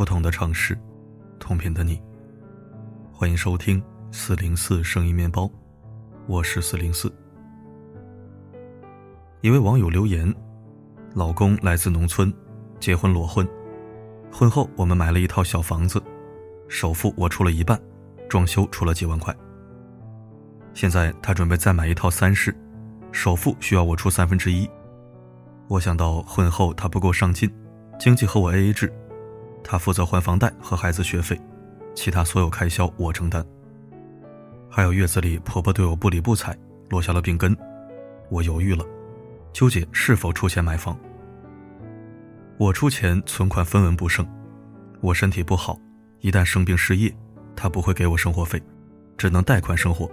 不同的城市，同频的你。欢迎收听四零四声音面包，我是四零四。一位网友留言：老公来自农村，结婚裸婚，婚后我们买了一套小房子，首付我出了一半，装修出了几万块。现在他准备再买一套三室，首付需要我出三分之一。我想到婚后他不够上进，经济和我 AA 制，他负责还房贷和孩子学费，其他所有开销我承担。还有月子里婆婆对我不理不睬，落下了病根，我犹豫了，纠结是否出钱买房。我出钱，存款分文不剩，我身体不好，一旦生病失业，他不会给我生活费，只能贷款生活。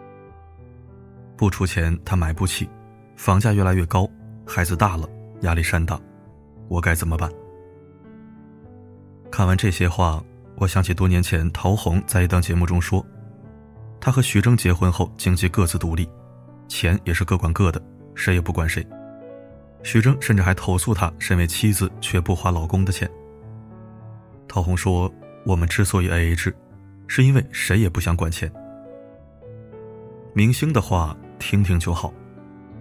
不出钱他买不起，房价越来越高，孩子大了。压力山大，我该怎么办？看完这些话，我想起多年前陶虹在一档节目中说，她和徐峥结婚后，经济各自独立，钱也是各管各的，谁也不管谁。徐峥甚至还投诉她身为妻子却不花老公的钱。陶虹说：“我们之所以 AA 制，是因为谁也不想管钱。”明星的话听听就好，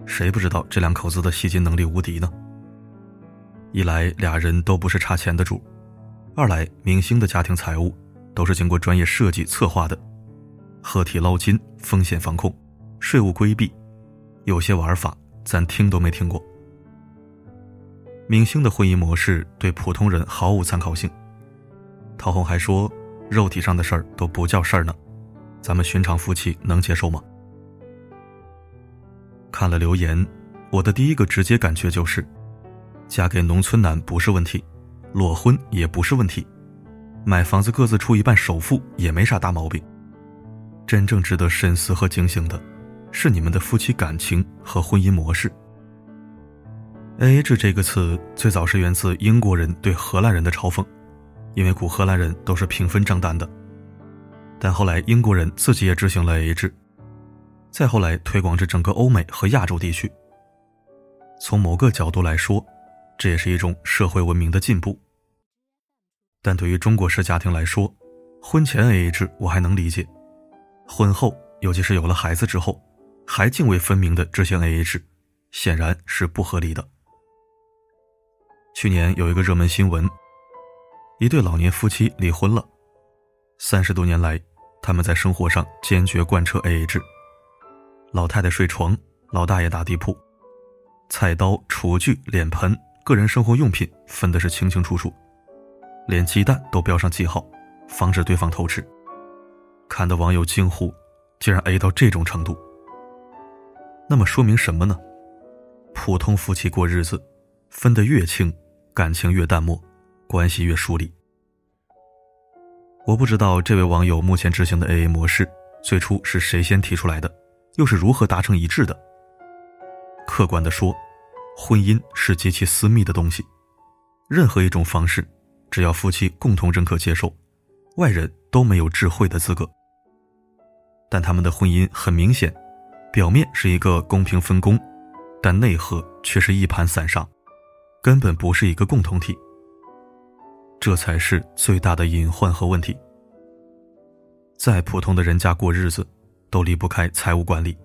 谁不知道这两口子的吸金能力无敌呢？一来俩人都不是差钱的主，二来明星的家庭财务都是经过专业设计策划的，合体捞金、风险防控、税务规避，有些玩法咱听都没听过。明星的婚姻模式对普通人毫无参考性。陶虹还说，肉体上的事儿都不叫事儿呢，咱们寻常夫妻能接受吗？看了留言，我的第一个直接感觉就是。嫁给农村男不是问题，裸婚也不是问题，买房子各自出一半首付也没啥大毛病。真正值得深思和警醒的，是你们的夫妻感情和婚姻模式。AA 制这个词最早是源自英国人对荷兰人的嘲讽，因为古荷兰人都是平分账单的。但后来英国人自己也执行了 AA 制，再后来推广至整个欧美和亚洲地区。从某个角度来说，这也是一种社会文明的进步，但对于中国式家庭来说，婚前 AA 制我还能理解，婚后，尤其是有了孩子之后，还泾渭分明的执行 AA 制，显然是不合理的。去年有一个热门新闻，一对老年夫妻离婚了，三十多年来，他们在生活上坚决贯彻 AA 制，老太太睡床，老大爷打地铺，菜刀、厨具、脸盆。个人生活用品分的是清清楚楚，连鸡蛋都标上记号，防止对方偷吃。看得网友惊呼：“竟然 A 到这种程度！”那么说明什么呢？普通夫妻过日子，分得越清，感情越淡漠，关系越疏离。我不知道这位网友目前执行的 AA 模式最初是谁先提出来的，又是如何达成一致的。客观的说。婚姻是极其私密的东西，任何一种方式，只要夫妻共同认可接受，外人都没有智慧的资格。但他们的婚姻很明显，表面是一个公平分工，但内核却是一盘散沙，根本不是一个共同体。这才是最大的隐患和问题。再普通的人家过日子，都离不开财务管理，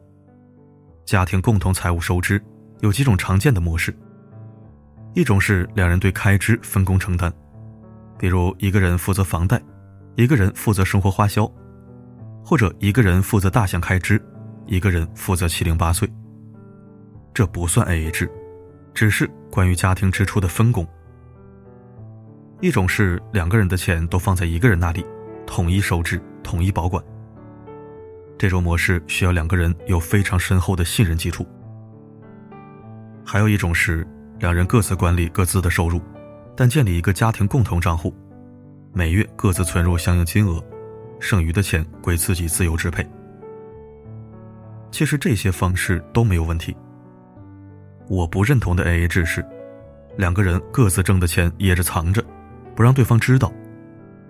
家庭共同财务收支。有几种常见的模式，一种是两人对开支分工承担，比如一个人负责房贷，一个人负责生活花销，或者一个人负责大项开支，一个人负责七零八碎。这不算 AA 制，只是关于家庭支出的分工。一种是两个人的钱都放在一个人那里，统一收支，统一保管。这种模式需要两个人有非常深厚的信任基础。还有一种是两人各自管理各自的收入，但建立一个家庭共同账户，每月各自存入相应金额，剩余的钱归自己自由支配。其实这些方式都没有问题。我不认同的 AA 制是，两个人各自挣的钱掖着藏着，不让对方知道，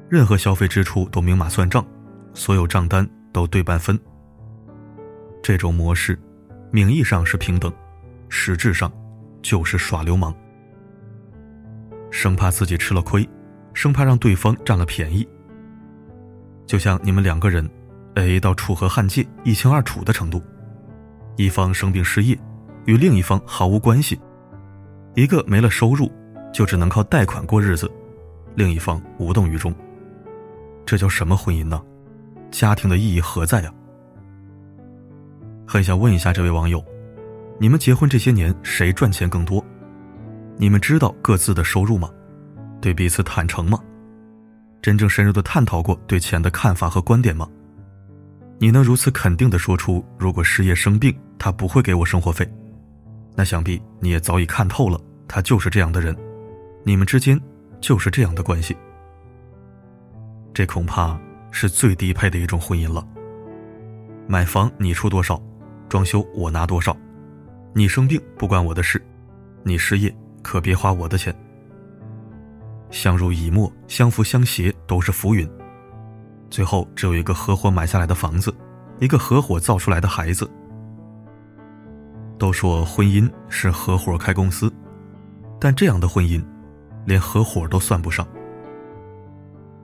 任何消费支出都明码算账，所有账单都对半分。这种模式，名义上是平等。实质上，就是耍流氓。生怕自己吃了亏，生怕让对方占了便宜。就像你们两个人 A 到楚河汉界一清二楚的程度，一方生病失业，与另一方毫无关系，一个没了收入，就只能靠贷款过日子，另一方无动于衷。这叫什么婚姻呢？家庭的意义何在呀？很想问一下这位网友，你们结婚这些年谁赚钱更多？你们知道各自的收入吗？对彼此坦诚吗？真正深入的探讨过对钱的看法和观点吗？你能如此肯定的说出，如果失业生病，他不会给我生活费，那想必你也早已看透了，他就是这样的人，你们之间就是这样的关系。这恐怕是最低配的一种婚姻了。买房你出多少？装修我拿多少，你生病不关我的事，你失业可别花我的钱。相濡以沫、相扶相携都是浮云，最后只有一个合伙买下来的房子，一个合伙造出来的孩子。都说婚姻是合伙开公司，但这样的婚姻，连合伙都算不上。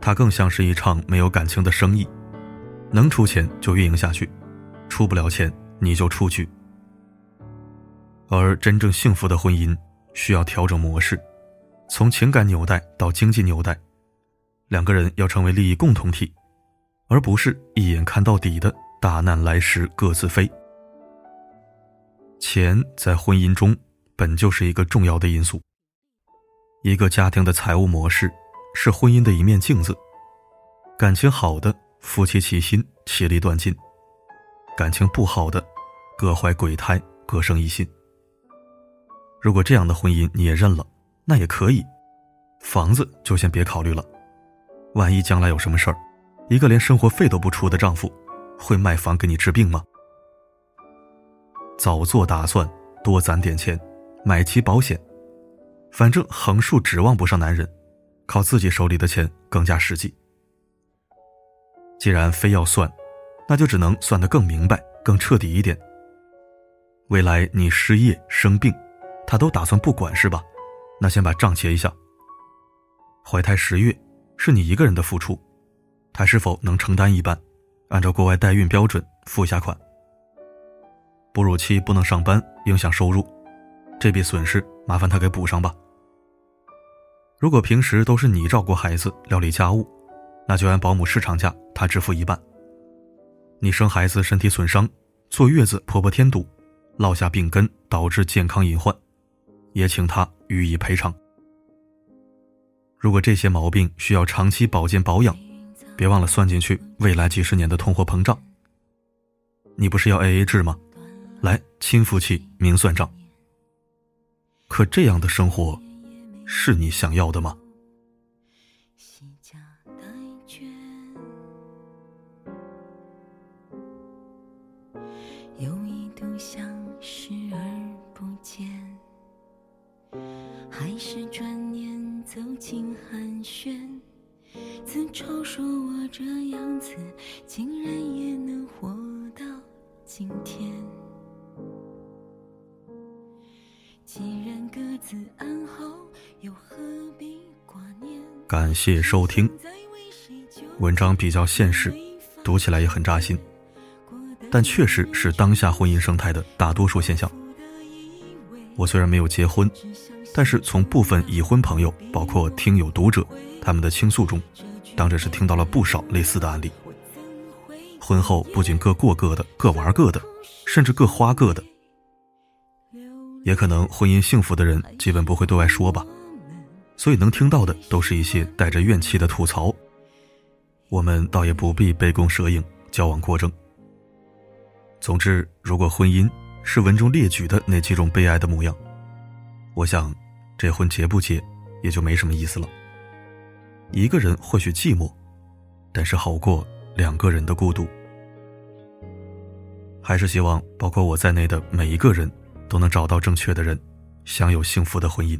它更像是一场没有感情的生意，能出钱就运营下去，出不了钱。你就出去。而真正幸福的婚姻需要调整模式，从情感纽带到经济纽带，两个人要成为利益共同体，而不是一眼看到底的大难来时各自飞。钱在婚姻中本就是一个重要的因素。一个家庭的财务模式是婚姻的一面镜子，感情好的夫妻齐心，其利断金。感情不好的，各怀鬼胎，各生一心。如果这样的婚姻你也认了，那也可以，房子就先别考虑了。万一将来有什么事儿，一个连生活费都不出的丈夫，会卖房给你治病吗？早做打算，多攒点钱，买齐保险。反正横竖指望不上男人，靠自己手里的钱更加实际。既然非要算。那就只能算得更明白、更彻底一点。未来你失业生病，他都打算不管是吧？那先把账结一下。怀胎十月是你一个人的付出，他是否能承担一半？按照国外代孕标准付一下款。哺乳期不能上班，影响收入，这笔损失麻烦他给补上吧。如果平时都是你照顾孩子、料理家务，那就按保姆市场价，他支付一半。你生孩子身体损伤，坐月子婆婆添堵，落下病根导致健康隐患，也请他予以赔偿。如果这些毛病需要长期保健保养，别忘了算进去未来几十年的通货膨胀。你不是要 A A 制吗？来，亲夫妻明算账。可这样的生活，是你想要的吗？感谢收听。文章比较现实，读起来也很扎心，但确实是当下婚姻生态的大多数现象。我虽然没有结婚，但是从部分已婚朋友，包括听友、读者他们的倾诉中，当真是听到了不少类似的案例。婚后不仅各过各的，各玩各的，甚至各花各的。也可能婚姻幸福的人基本不会对外说吧。所以能听到的都是一些带着怨气的吐槽，我们倒也不必杯弓蛇影、矫枉过正。总之，如果婚姻是文中列举的那几种悲哀的模样，我想，这婚结不结也就没什么意思了。一个人或许寂寞，但是好过两个人的孤独。还是希望包括我在内的每一个人都能找到正确的人，享有幸福的婚姻。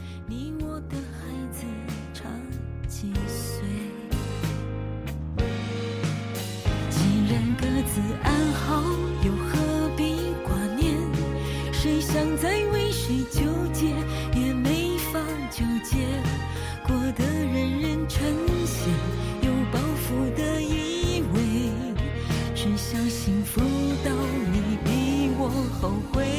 只想幸福到你比我后悔。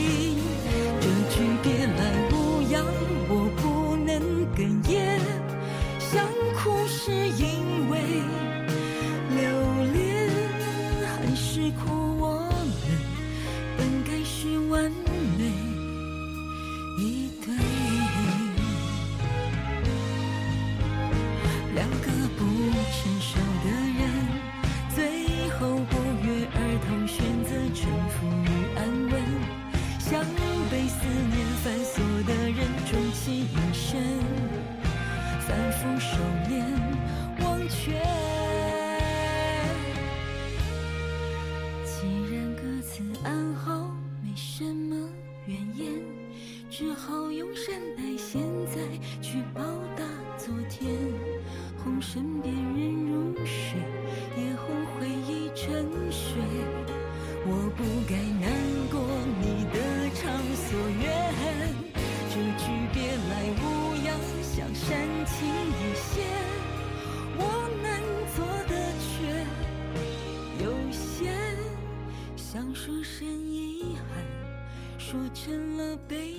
também.